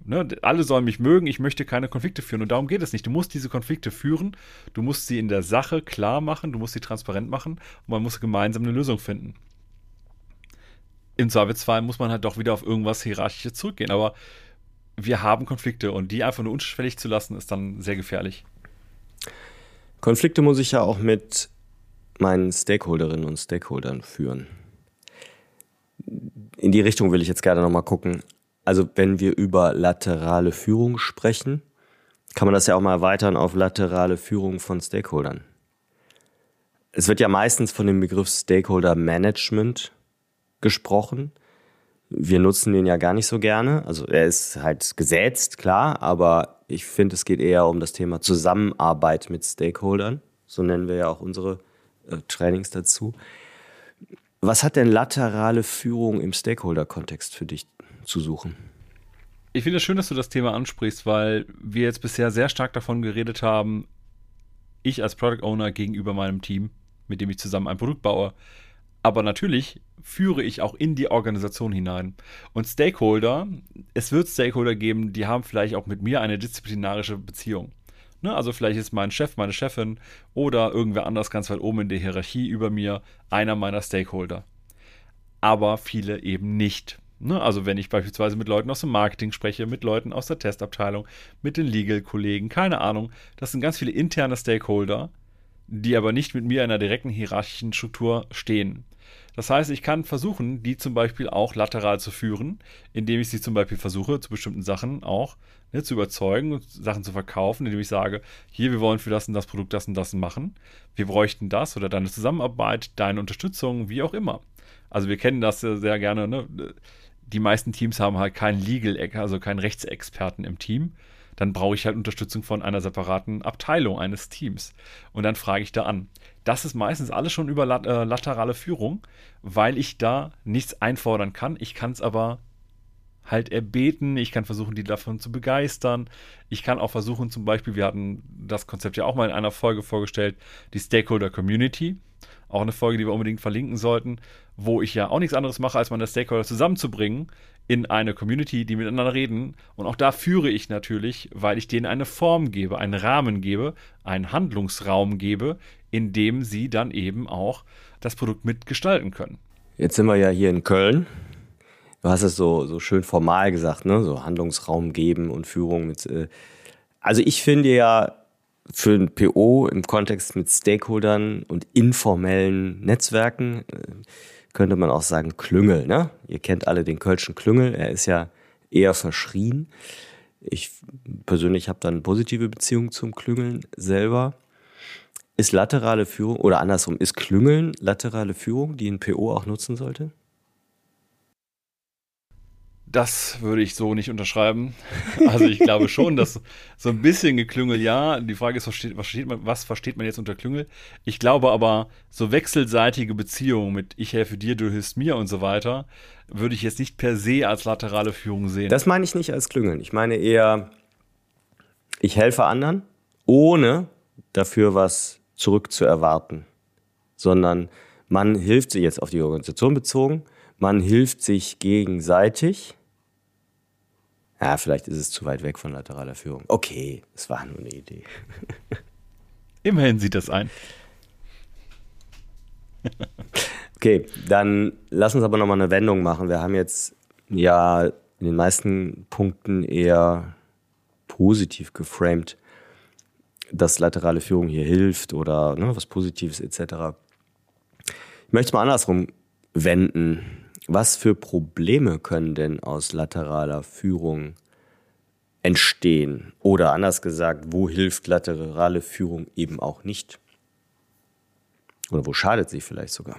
Ne, alle sollen mich mögen, ich möchte keine Konflikte führen. Und darum geht es nicht. Du musst diese Konflikte führen, du musst sie in der Sache klar machen, du musst sie transparent machen und man muss gemeinsam eine Lösung finden. Im Zweifelsfall muss man halt doch wieder auf irgendwas Hierarchisches zurückgehen. Aber wir haben Konflikte und die einfach nur unschwellig zu lassen, ist dann sehr gefährlich. Konflikte muss ich ja auch mit meinen Stakeholderinnen und Stakeholdern führen in die Richtung will ich jetzt gerne nochmal gucken. Also wenn wir über laterale Führung sprechen, kann man das ja auch mal erweitern auf laterale Führung von Stakeholdern. Es wird ja meistens von dem Begriff Stakeholder Management gesprochen. Wir nutzen den ja gar nicht so gerne. Also er ist halt gesetzt, klar, aber ich finde, es geht eher um das Thema Zusammenarbeit mit Stakeholdern. So nennen wir ja auch unsere äh, Trainings dazu. Was hat denn laterale Führung im Stakeholder-Kontext für dich zu suchen? Ich finde es schön, dass du das Thema ansprichst, weil wir jetzt bisher sehr stark davon geredet haben, ich als Product Owner gegenüber meinem Team, mit dem ich zusammen ein Produkt baue. Aber natürlich führe ich auch in die Organisation hinein. Und Stakeholder, es wird Stakeholder geben, die haben vielleicht auch mit mir eine disziplinarische Beziehung. Ne, also vielleicht ist mein Chef, meine Chefin oder irgendwer anders ganz weit oben in der Hierarchie über mir einer meiner Stakeholder. Aber viele eben nicht. Ne, also wenn ich beispielsweise mit Leuten aus dem Marketing spreche, mit Leuten aus der Testabteilung, mit den Legal-Kollegen, keine Ahnung, das sind ganz viele interne Stakeholder, die aber nicht mit mir in einer direkten hierarchischen Struktur stehen. Das heißt, ich kann versuchen, die zum Beispiel auch lateral zu führen, indem ich sie zum Beispiel versuche, zu bestimmten Sachen auch ne, zu überzeugen und Sachen zu verkaufen, indem ich sage, hier, wir wollen für das und das Produkt das und das machen. Wir bräuchten das oder deine Zusammenarbeit, deine Unterstützung, wie auch immer. Also wir kennen das sehr gerne. Ne? Die meisten Teams haben halt keinen Legal, also keinen Rechtsexperten im Team dann brauche ich halt Unterstützung von einer separaten Abteilung eines Teams. Und dann frage ich da an. Das ist meistens alles schon über äh, laterale Führung, weil ich da nichts einfordern kann. Ich kann es aber halt erbeten. Ich kann versuchen, die davon zu begeistern. Ich kann auch versuchen, zum Beispiel, wir hatten das Konzept ja auch mal in einer Folge vorgestellt, die Stakeholder Community. Auch eine Folge, die wir unbedingt verlinken sollten, wo ich ja auch nichts anderes mache, als meine Stakeholder zusammenzubringen in eine Community, die miteinander reden. Und auch da führe ich natürlich, weil ich denen eine Form gebe, einen Rahmen gebe, einen Handlungsraum gebe, in dem sie dann eben auch das Produkt mitgestalten können. Jetzt sind wir ja hier in Köln. Du hast es so, so schön formal gesagt, ne? So Handlungsraum geben und Führung mit. Äh also ich finde ja für ein PO im Kontext mit Stakeholdern und informellen Netzwerken äh, könnte man auch sagen Klüngel. Ne? Ihr kennt alle den Kölschen Klüngel. Er ist ja eher verschrien. Ich persönlich habe dann positive Beziehung zum Klüngeln selber. Ist laterale Führung oder andersrum, ist Klüngeln laterale Führung, die ein PO auch nutzen sollte? Das würde ich so nicht unterschreiben. Also ich glaube schon, dass so ein bisschen geklüngel, ja. Die Frage ist, was versteht, man, was versteht man jetzt unter Klüngel? Ich glaube aber, so wechselseitige Beziehungen mit ich helfe dir, du hilfst mir und so weiter, würde ich jetzt nicht per se als laterale Führung sehen. Das meine ich nicht als Klüngeln. Ich meine eher, ich helfe anderen, ohne dafür was zurückzuerwarten. Sondern man hilft sich jetzt auf die Organisation bezogen, man hilft sich gegenseitig ja, vielleicht ist es zu weit weg von lateraler Führung. Okay, es war nur eine Idee. Immerhin sieht das ein. okay, dann lass uns aber nochmal eine Wendung machen. Wir haben jetzt ja in den meisten Punkten eher positiv geframed, dass laterale Führung hier hilft oder ne, was Positives etc. Ich möchte es mal andersrum wenden. Was für Probleme können denn aus lateraler Führung entstehen? Oder anders gesagt, wo hilft laterale Führung eben auch nicht? Oder wo schadet sie vielleicht sogar?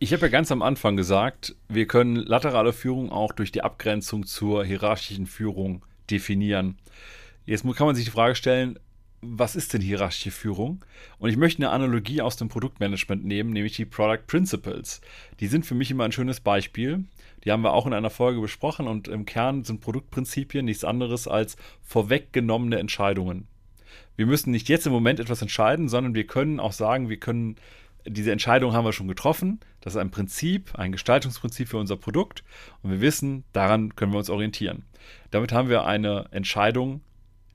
Ich habe ja ganz am Anfang gesagt, wir können laterale Führung auch durch die Abgrenzung zur hierarchischen Führung definieren. Jetzt kann man sich die Frage stellen, was ist denn hierarchische Führung? Und ich möchte eine Analogie aus dem Produktmanagement nehmen, nämlich die Product Principles. Die sind für mich immer ein schönes Beispiel. Die haben wir auch in einer Folge besprochen und im Kern sind Produktprinzipien nichts anderes als vorweggenommene Entscheidungen. Wir müssen nicht jetzt im Moment etwas entscheiden, sondern wir können auch sagen, wir können diese Entscheidung haben wir schon getroffen. Das ist ein Prinzip, ein Gestaltungsprinzip für unser Produkt. Und wir wissen, daran können wir uns orientieren. Damit haben wir eine Entscheidung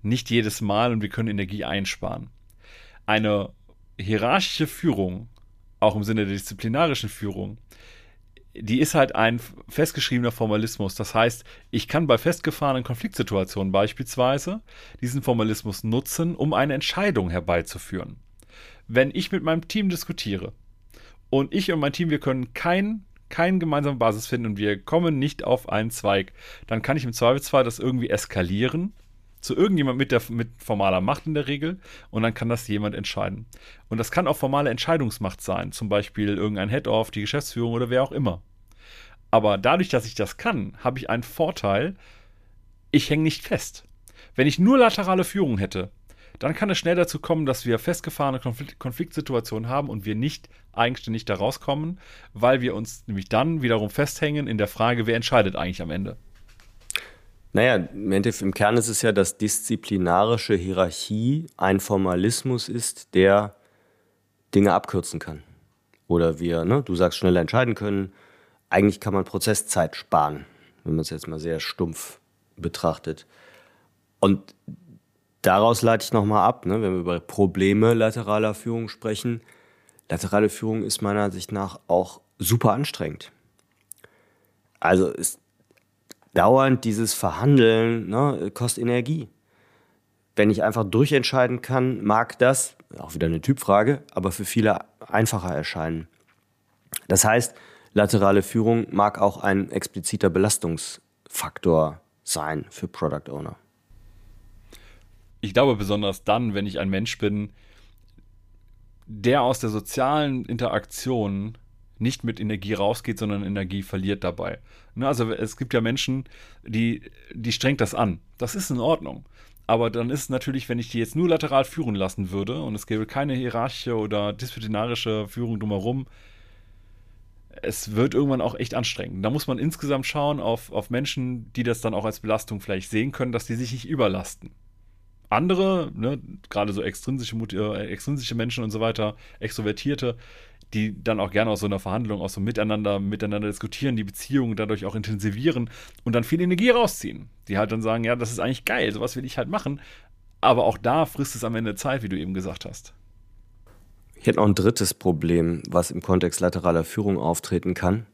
nicht jedes Mal und wir können Energie einsparen. Eine hierarchische Führung, auch im Sinne der disziplinarischen Führung, die ist halt ein festgeschriebener Formalismus. Das heißt, ich kann bei festgefahrenen Konfliktsituationen beispielsweise diesen Formalismus nutzen, um eine Entscheidung herbeizuführen wenn ich mit meinem Team diskutiere und ich und mein Team, wir können kein, keine gemeinsame Basis finden und wir kommen nicht auf einen Zweig, dann kann ich im Zweifelsfall das irgendwie eskalieren zu irgendjemand mit, der, mit formaler Macht in der Regel und dann kann das jemand entscheiden. Und das kann auch formale Entscheidungsmacht sein, zum Beispiel irgendein Head-Off, die Geschäftsführung oder wer auch immer. Aber dadurch, dass ich das kann, habe ich einen Vorteil, ich hänge nicht fest. Wenn ich nur laterale Führung hätte, dann kann es schnell dazu kommen, dass wir festgefahrene Konflikt Konfliktsituationen haben und wir nicht eigenständig da rauskommen, weil wir uns nämlich dann wiederum festhängen in der Frage, wer entscheidet eigentlich am Ende. Naja, im Kern ist es ja, dass disziplinarische Hierarchie ein Formalismus ist, der Dinge abkürzen kann. Oder wir, ne, du sagst, schneller entscheiden können. Eigentlich kann man Prozesszeit sparen, wenn man es jetzt mal sehr stumpf betrachtet. Und daraus leite ich nochmal ab, ne, wenn wir über Probleme lateraler Führung sprechen. Laterale Führung ist meiner Ansicht nach auch super anstrengend. Also ist dauernd dieses Verhandeln ne, kostet Energie. Wenn ich einfach durchentscheiden kann, mag das, auch wieder eine Typfrage, aber für viele einfacher erscheinen. Das heißt, laterale Führung mag auch ein expliziter Belastungsfaktor sein für Product Owner ich glaube besonders dann, wenn ich ein Mensch bin, der aus der sozialen Interaktion nicht mit Energie rausgeht, sondern Energie verliert dabei. Ne, also es gibt ja Menschen, die, die strengt das an. Das ist in Ordnung. Aber dann ist es natürlich, wenn ich die jetzt nur lateral führen lassen würde und es gäbe keine hierarchische oder disziplinarische Führung drumherum, es wird irgendwann auch echt anstrengend. Da muss man insgesamt schauen auf, auf Menschen, die das dann auch als Belastung vielleicht sehen können, dass die sich nicht überlasten andere, ne, gerade so extrinsische, äh, extrinsische Menschen und so weiter, Extrovertierte, die dann auch gerne aus so einer Verhandlung, aus so miteinander, miteinander diskutieren, die Beziehungen dadurch auch intensivieren und dann viel Energie rausziehen. Die halt dann sagen, ja, das ist eigentlich geil, sowas will ich halt machen. Aber auch da frisst es am Ende Zeit, wie du eben gesagt hast. Ich hätte noch ein drittes Problem, was im Kontext lateraler Führung auftreten kann.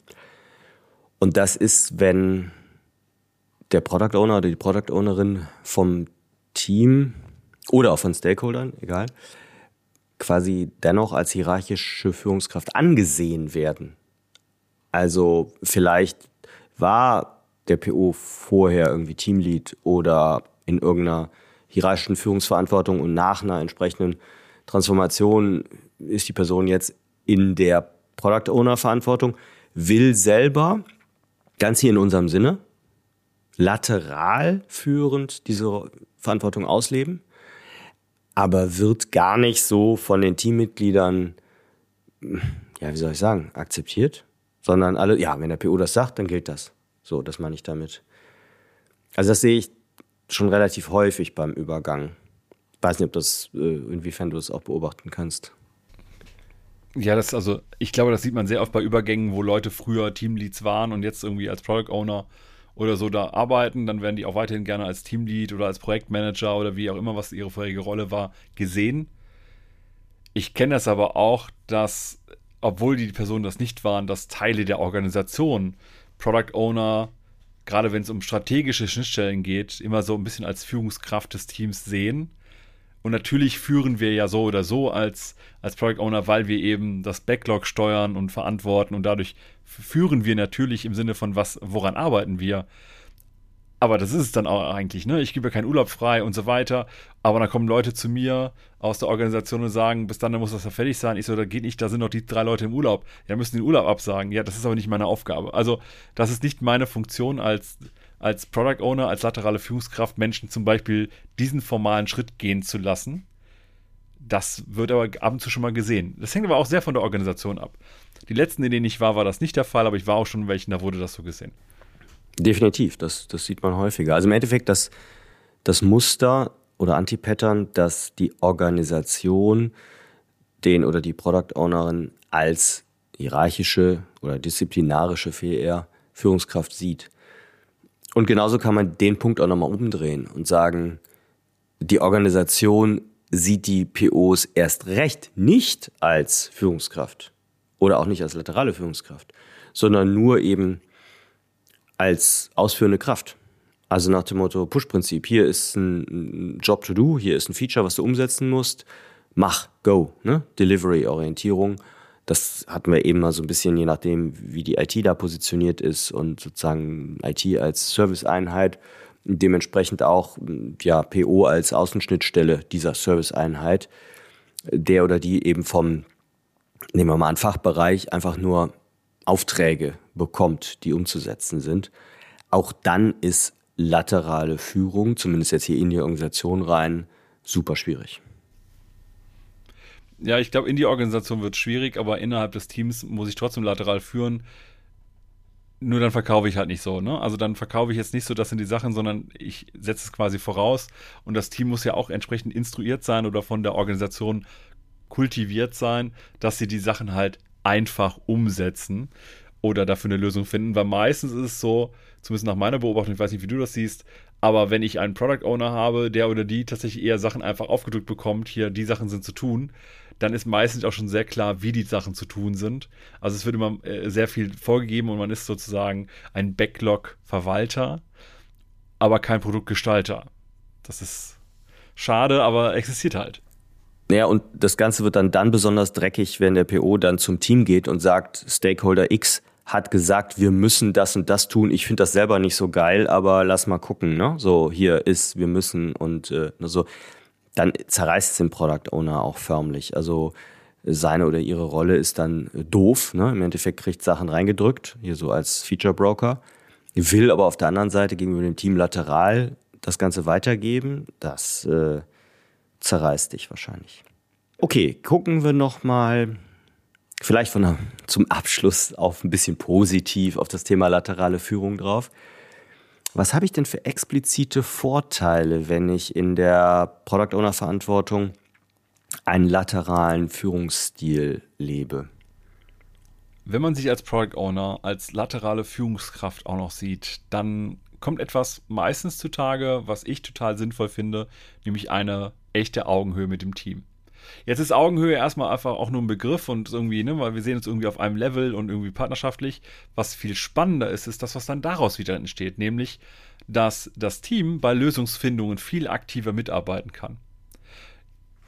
Und das ist, wenn der Product Owner oder die Product Ownerin vom Team oder auch von Stakeholdern, egal, quasi dennoch als hierarchische Führungskraft angesehen werden. Also vielleicht war der PO vorher irgendwie Teamlead oder in irgendeiner hierarchischen Führungsverantwortung und nach einer entsprechenden Transformation ist die Person jetzt in der Product Owner Verantwortung, will selber, ganz hier in unserem Sinne, lateral führend diese Verantwortung ausleben, aber wird gar nicht so von den Teammitgliedern, ja, wie soll ich sagen, akzeptiert, sondern alle, ja, wenn der PO das sagt, dann gilt das. So, das meine ich damit. Also das sehe ich schon relativ häufig beim Übergang. Ich weiß nicht, ob das, äh, inwiefern du das auch beobachten kannst. Ja, das also, ich glaube, das sieht man sehr oft bei Übergängen, wo Leute früher Teamleads waren und jetzt irgendwie als Product Owner oder so da arbeiten, dann werden die auch weiterhin gerne als Teamlead oder als Projektmanager oder wie auch immer, was ihre vorherige Rolle war, gesehen. Ich kenne das aber auch, dass, obwohl die Personen das nicht waren, dass Teile der Organisation, Product Owner, gerade wenn es um strategische Schnittstellen geht, immer so ein bisschen als Führungskraft des Teams sehen Und natürlich führen wir ja so oder so als, als Product Owner, weil wir eben das Backlog steuern und verantworten und dadurch führen wir natürlich im Sinne von was, woran arbeiten wir. Aber das ist es dann auch eigentlich, ne? Ich gebe ja keinen Urlaub frei und so weiter. Aber dann kommen Leute zu mir aus der Organisation und sagen, bis dann, dann muss das ja fertig sein. Ich so, da geht nicht, da sind noch die drei Leute im Urlaub. Ja, müssen den Urlaub absagen. Ja, das ist aber nicht meine Aufgabe. Also, das ist nicht meine Funktion als, als Product Owner, als laterale Führungskraft, Menschen zum Beispiel diesen formalen Schritt gehen zu lassen. Das wird aber ab und zu schon mal gesehen. Das hängt aber auch sehr von der Organisation ab. Die letzten, in denen ich war, war das nicht der Fall, aber ich war auch schon in welchen, da wurde das so gesehen. Definitiv, das, das sieht man häufiger. Also im Endeffekt das, das Muster oder Anti-Pattern, dass die Organisation den oder die Product Ownerin als hierarchische oder disziplinarische eher Führungskraft sieht. Und genauso kann man den Punkt auch nochmal umdrehen und sagen, die Organisation sieht die POs erst recht nicht als Führungskraft oder auch nicht als laterale Führungskraft, sondern nur eben als ausführende Kraft. Also nach dem Motto Push-Prinzip. Hier ist ein Job to do, hier ist ein Feature, was du umsetzen musst. Mach, go, ne? Delivery-Orientierung. Das hatten wir eben mal so ein bisschen, je nachdem, wie die IT da positioniert ist und sozusagen IT als Serviceeinheit. Dementsprechend auch ja, PO als Außenschnittstelle dieser Serviceeinheit, der oder die eben vom, nehmen wir mal einen Fachbereich, einfach nur Aufträge bekommt, die umzusetzen sind. Auch dann ist laterale Führung, zumindest jetzt hier in die Organisation rein, super schwierig. Ja, ich glaube, in die Organisation wird es schwierig, aber innerhalb des Teams muss ich trotzdem lateral führen. Nur dann verkaufe ich halt nicht so, ne? Also dann verkaufe ich jetzt nicht so, das sind die Sachen, sondern ich setze es quasi voraus und das Team muss ja auch entsprechend instruiert sein oder von der Organisation kultiviert sein, dass sie die Sachen halt einfach umsetzen oder dafür eine Lösung finden, weil meistens ist es so, zumindest nach meiner Beobachtung, ich weiß nicht, wie du das siehst, aber wenn ich einen Product Owner habe, der oder die tatsächlich eher Sachen einfach aufgedrückt bekommt, hier die Sachen sind zu tun, dann ist meistens auch schon sehr klar, wie die Sachen zu tun sind. Also es wird immer äh, sehr viel vorgegeben und man ist sozusagen ein Backlog-Verwalter, aber kein Produktgestalter. Das ist schade, aber existiert halt. Naja, und das Ganze wird dann dann besonders dreckig, wenn der PO dann zum Team geht und sagt, Stakeholder X hat gesagt, wir müssen das und das tun. Ich finde das selber nicht so geil, aber lass mal gucken, ne? So, hier ist, wir müssen und äh, so. Dann zerreißt es den Product Owner auch förmlich. Also seine oder ihre Rolle ist dann doof, ne? Im Endeffekt kriegt Sachen reingedrückt, hier so als Feature Broker. Will aber auf der anderen Seite gegenüber dem Team lateral das Ganze weitergeben. Das äh, zerreißt dich wahrscheinlich. Okay, gucken wir noch mal vielleicht von zum Abschluss auf ein bisschen positiv auf das Thema laterale Führung drauf. Was habe ich denn für explizite Vorteile, wenn ich in der Product Owner Verantwortung einen lateralen Führungsstil lebe? Wenn man sich als Product Owner, als laterale Führungskraft auch noch sieht, dann kommt etwas meistens zutage, was ich total sinnvoll finde, nämlich eine echte Augenhöhe mit dem Team. Jetzt ist Augenhöhe erstmal einfach auch nur ein Begriff und irgendwie, ne, weil wir sehen uns irgendwie auf einem Level und irgendwie partnerschaftlich. Was viel spannender ist, ist das, was dann daraus wieder entsteht, nämlich, dass das Team bei Lösungsfindungen viel aktiver mitarbeiten kann.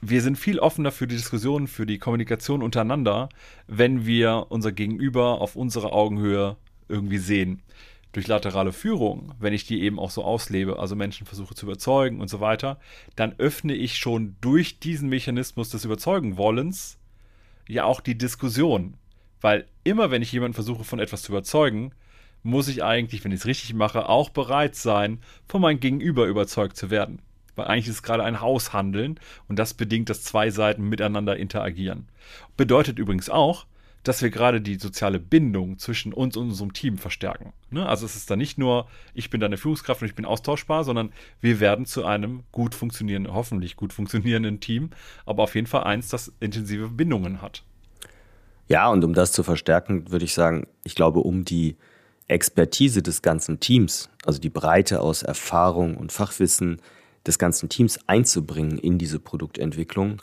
Wir sind viel offener für die Diskussion, für die Kommunikation untereinander, wenn wir unser Gegenüber auf unserer Augenhöhe irgendwie sehen durch laterale Führung, wenn ich die eben auch so auslebe, also Menschen versuche zu überzeugen und so weiter, dann öffne ich schon durch diesen Mechanismus des Überzeugen-Wollens ja auch die Diskussion. Weil immer, wenn ich jemanden versuche, von etwas zu überzeugen, muss ich eigentlich, wenn ich es richtig mache, auch bereit sein, von meinem Gegenüber überzeugt zu werden. Weil eigentlich ist es gerade ein Haushandeln und das bedingt, dass zwei Seiten miteinander interagieren. Bedeutet übrigens auch, dass wir gerade die soziale Bindung zwischen uns und unserem Team verstärken. Ne? Also es ist dann nicht nur, ich bin deine Führungskraft und ich bin austauschbar, sondern wir werden zu einem gut funktionierenden, hoffentlich gut funktionierenden Team, aber auf jeden Fall eins, das intensive Bindungen hat. Ja, und um das zu verstärken, würde ich sagen, ich glaube, um die Expertise des ganzen Teams, also die Breite aus Erfahrung und Fachwissen des ganzen Teams einzubringen in diese Produktentwicklung,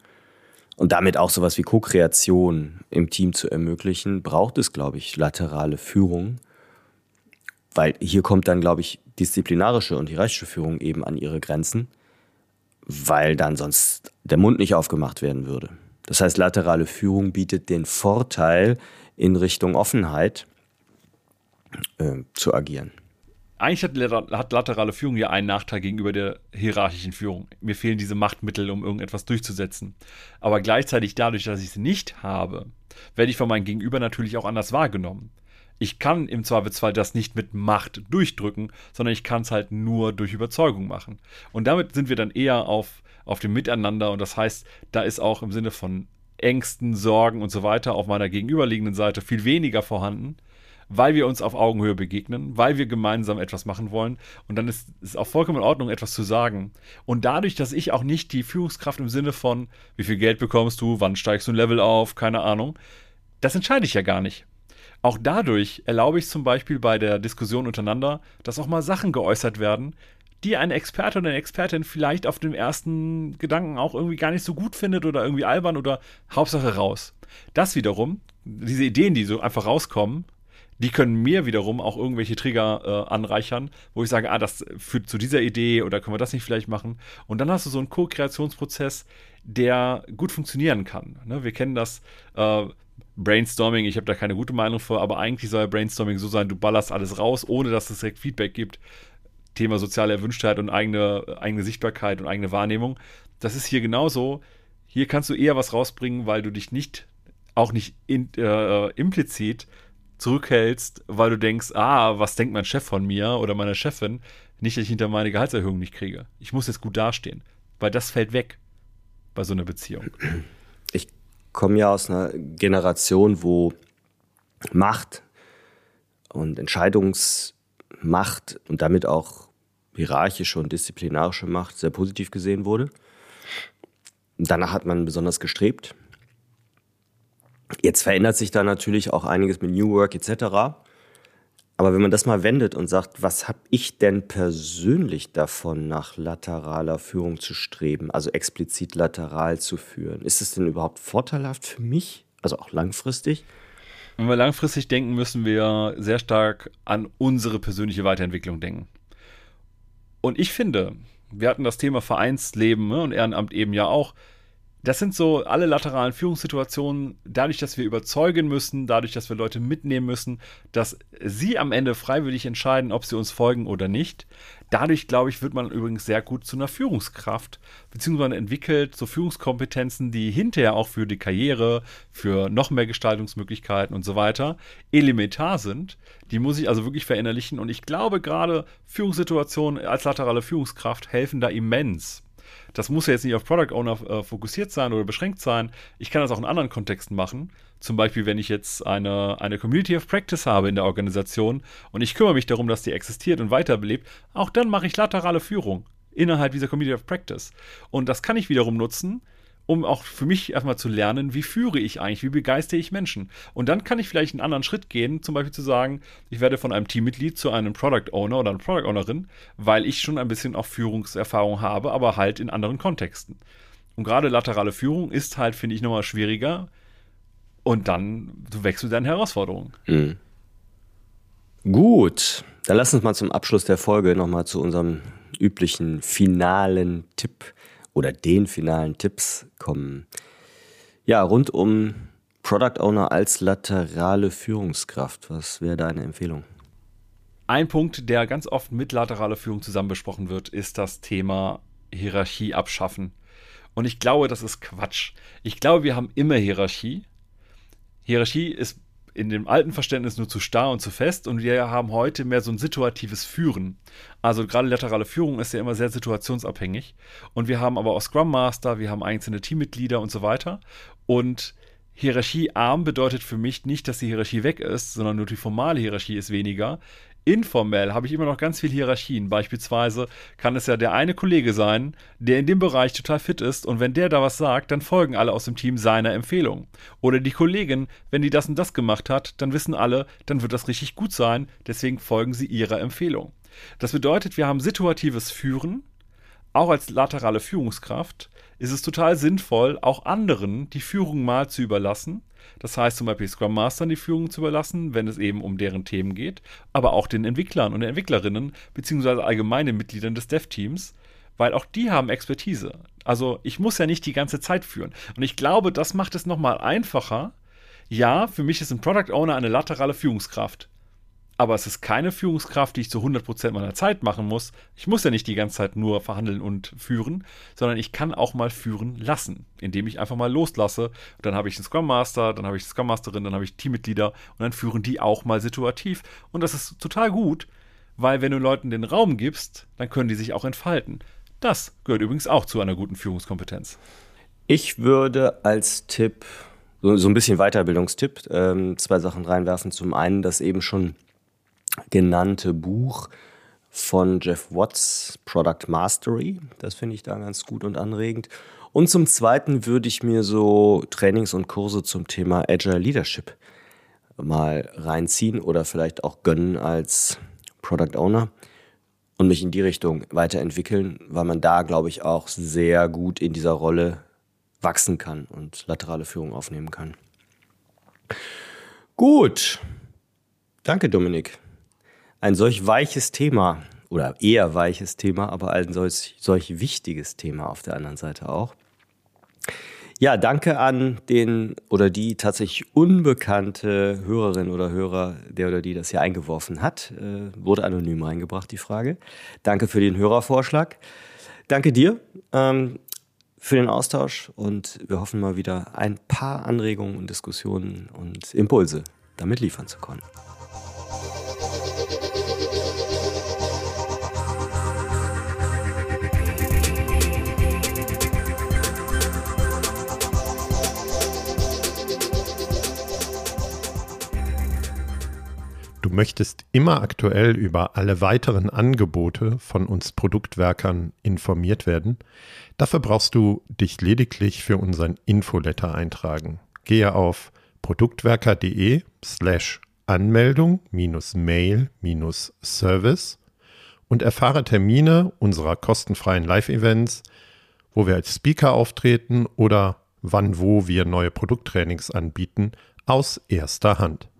und damit auch sowas wie Co-Kreation im Team zu ermöglichen, braucht es, glaube ich, laterale Führung. Weil hier kommt dann, glaube ich, disziplinarische und hierarchische Führung eben an ihre Grenzen. weil dann sonst der Mund nicht aufgemacht werden würde. Das heißt, laterale Führung bietet den Vorteil, in Richtung Offenheit äh, zu agieren. Eigentlich hat, hat, laterale Führung ja einen Nachteil gegenüber der hierarchischen Führung. Mir fehlen diese Machtmittel, um irgendetwas durchzusetzen. Aber gleichzeitig dadurch, dass ich sie nicht habe, werde ich von meinem Gegenüber natürlich auch anders wahrgenommen. Ich kann im Zweifelsfall das nicht mit Macht durchdrücken, sondern ich kann es halt nur durch Überzeugung machen. Und damit sind wir dann eher auf, auf dem Miteinander und das heißt, da ist auch im Sinne von Ängsten, Sorgen und so weiter auf meiner gegenüberliegenden Seite viel weniger vorhanden, weil wir uns auf Augenhöhe begegnen, weil wir gemeinsam etwas machen wollen. Und dann ist es auch vollkommen in Ordnung, etwas zu sagen. Und dadurch, dass ich auch nicht die Führungskraft im Sinne von, wie viel Geld bekommst du, wann steigst du ein Level auf, keine Ahnung, das entscheide ich ja gar nicht. Auch dadurch erlaube ich zum Beispiel bei der Diskussion untereinander, dass auch mal Sachen geäußert werden, die ein Experte oder eine Expertin vielleicht auf den ersten Gedanken auch irgendwie gar nicht so gut findet oder irgendwie albern oder Hauptsache raus. Das wiederum, diese Ideen, die so einfach rauskommen, die können mir wiederum auch irgendwelche Trigger äh, anreichern, wo ich sage, ah, das führt zu dieser Idee oder können wir das nicht vielleicht machen. Und dann hast du so einen Co-Kreationsprozess, der gut funktionieren kann. Ne? Wir kennen das äh, Brainstorming, ich habe da keine gute Meinung vor, aber eigentlich soll Brainstorming so sein, du ballerst alles raus, ohne dass es direkt Feedback gibt. Thema soziale Erwünschtheit und eigene, eigene Sichtbarkeit und eigene Wahrnehmung. Das ist hier genauso. Hier kannst du eher was rausbringen, weil du dich nicht, auch nicht in, äh, implizit zurückhältst, weil du denkst, ah, was denkt mein Chef von mir oder meine Chefin? Nicht, dass ich hinter meine Gehaltserhöhung nicht kriege. Ich muss jetzt gut dastehen, weil das fällt weg bei so einer Beziehung. Ich komme ja aus einer Generation, wo Macht und Entscheidungsmacht und damit auch hierarchische und disziplinarische Macht sehr positiv gesehen wurde. Danach hat man besonders gestrebt. Jetzt verändert sich da natürlich auch einiges mit New Work etc. Aber wenn man das mal wendet und sagt, was habe ich denn persönlich davon, nach lateraler Führung zu streben, also explizit lateral zu führen, ist es denn überhaupt vorteilhaft für mich, also auch langfristig? Wenn wir langfristig denken, müssen wir sehr stark an unsere persönliche Weiterentwicklung denken. Und ich finde, wir hatten das Thema Vereinsleben ne, und Ehrenamt eben ja auch das sind so alle lateralen Führungssituationen, dadurch, dass wir überzeugen müssen, dadurch, dass wir Leute mitnehmen müssen, dass sie am Ende freiwillig entscheiden, ob sie uns folgen oder nicht. Dadurch, glaube ich, wird man übrigens sehr gut zu einer Führungskraft, beziehungsweise entwickelt so Führungskompetenzen, die hinterher auch für die Karriere, für noch mehr Gestaltungsmöglichkeiten und so weiter elementar sind. Die muss ich also wirklich verinnerlichen und ich glaube, gerade Führungssituationen als laterale Führungskraft helfen da immens das muss ja jetzt nicht auf Product Owner äh, fokussiert sein oder beschränkt sein. Ich kann das auch in anderen Kontexten machen. Zum Beispiel, wenn ich jetzt eine, eine Community of Practice habe in der Organisation und ich kümmere mich darum, dass die existiert und weiterbelebt, auch dann mache ich laterale Führung innerhalb dieser Community of Practice. Und das kann ich wiederum nutzen, um auch für mich erstmal zu lernen, wie führe ich eigentlich, wie begeistere ich Menschen. Und dann kann ich vielleicht einen anderen Schritt gehen, zum Beispiel zu sagen, ich werde von einem Teammitglied zu einem Product Owner oder einer Product Ownerin, weil ich schon ein bisschen auch Führungserfahrung habe, aber halt in anderen Kontexten. Und gerade laterale Führung ist halt, finde ich, nochmal schwieriger. Und dann wächst du deine Herausforderungen. Mhm. Gut, dann lass uns mal zum Abschluss der Folge nochmal zu unserem üblichen finalen Tipp oder den finalen Tipps kommen. Ja, rund um Product Owner als laterale Führungskraft. Was wäre deine Empfehlung? Ein Punkt, der ganz oft mit lateraler Führung zusammen besprochen wird, ist das Thema Hierarchie abschaffen. Und ich glaube, das ist Quatsch. Ich glaube, wir haben immer Hierarchie. Hierarchie ist in dem alten Verständnis nur zu starr und zu fest und wir haben heute mehr so ein situatives Führen. Also gerade laterale Führung ist ja immer sehr situationsabhängig und wir haben aber auch Scrum Master, wir haben einzelne Teammitglieder und so weiter und Hierarchiearm bedeutet für mich nicht, dass die Hierarchie weg ist, sondern nur die formale Hierarchie ist weniger. Informell habe ich immer noch ganz viel Hierarchien. Beispielsweise kann es ja der eine Kollege sein, der in dem Bereich total fit ist und wenn der da was sagt, dann folgen alle aus dem Team seiner Empfehlung. Oder die Kollegin, wenn die das und das gemacht hat, dann wissen alle, dann wird das richtig gut sein, deswegen folgen sie ihrer Empfehlung. Das bedeutet, wir haben situatives Führen, auch als laterale Führungskraft ist es total sinnvoll, auch anderen die Führung mal zu überlassen. Das heißt zum Beispiel Scrum Mastern die Führung zu überlassen, wenn es eben um deren Themen geht, aber auch den Entwicklern und Entwicklerinnen beziehungsweise allgemeinen Mitgliedern des Dev-Teams, weil auch die haben Expertise. Also ich muss ja nicht die ganze Zeit führen. Und ich glaube, das macht es nochmal einfacher. Ja, für mich ist ein Product Owner eine laterale Führungskraft aber es ist keine Führungskraft, die ich zu 100% meiner Zeit machen muss. Ich muss ja nicht die ganze Zeit nur verhandeln und führen, sondern ich kann auch mal führen lassen, indem ich einfach mal loslasse. Und dann habe ich einen Scrum Master, dann habe ich eine Scrum Masterin, dann habe ich Teammitglieder und dann führen die auch mal situativ. Und das ist total gut, weil wenn du Leuten den Raum gibst, dann können die sich auch entfalten. Das gehört übrigens auch zu einer guten Führungskompetenz. Ich würde als Tipp, so, so ein bisschen Weiterbildungstipp, ähm, zwei Sachen reinwerfen. Zum einen, dass eben schon genannte Buch von Jeff Watts, Product Mastery. Das finde ich da ganz gut und anregend. Und zum Zweiten würde ich mir so Trainings und Kurse zum Thema Agile Leadership mal reinziehen oder vielleicht auch gönnen als Product Owner und mich in die Richtung weiterentwickeln, weil man da, glaube ich, auch sehr gut in dieser Rolle wachsen kann und laterale Führung aufnehmen kann. Gut. Danke, Dominik ein solch weiches Thema oder eher weiches Thema, aber ein solch, solch wichtiges Thema auf der anderen Seite auch. Ja, danke an den oder die tatsächlich unbekannte Hörerin oder Hörer, der oder die das hier eingeworfen hat. Äh, wurde anonym reingebracht, die Frage. Danke für den Hörervorschlag. Danke dir ähm, für den Austausch und wir hoffen mal wieder ein paar Anregungen und Diskussionen und Impulse damit liefern zu können. Du möchtest immer aktuell über alle weiteren Angebote von uns Produktwerkern informiert werden. Dafür brauchst du dich lediglich für unseren Infoletter eintragen. Gehe auf produktwerker.de slash Anmeldung Mail Service und erfahre Termine unserer kostenfreien Live-Events, wo wir als Speaker auftreten oder wann wo wir neue Produkttrainings anbieten, aus erster Hand.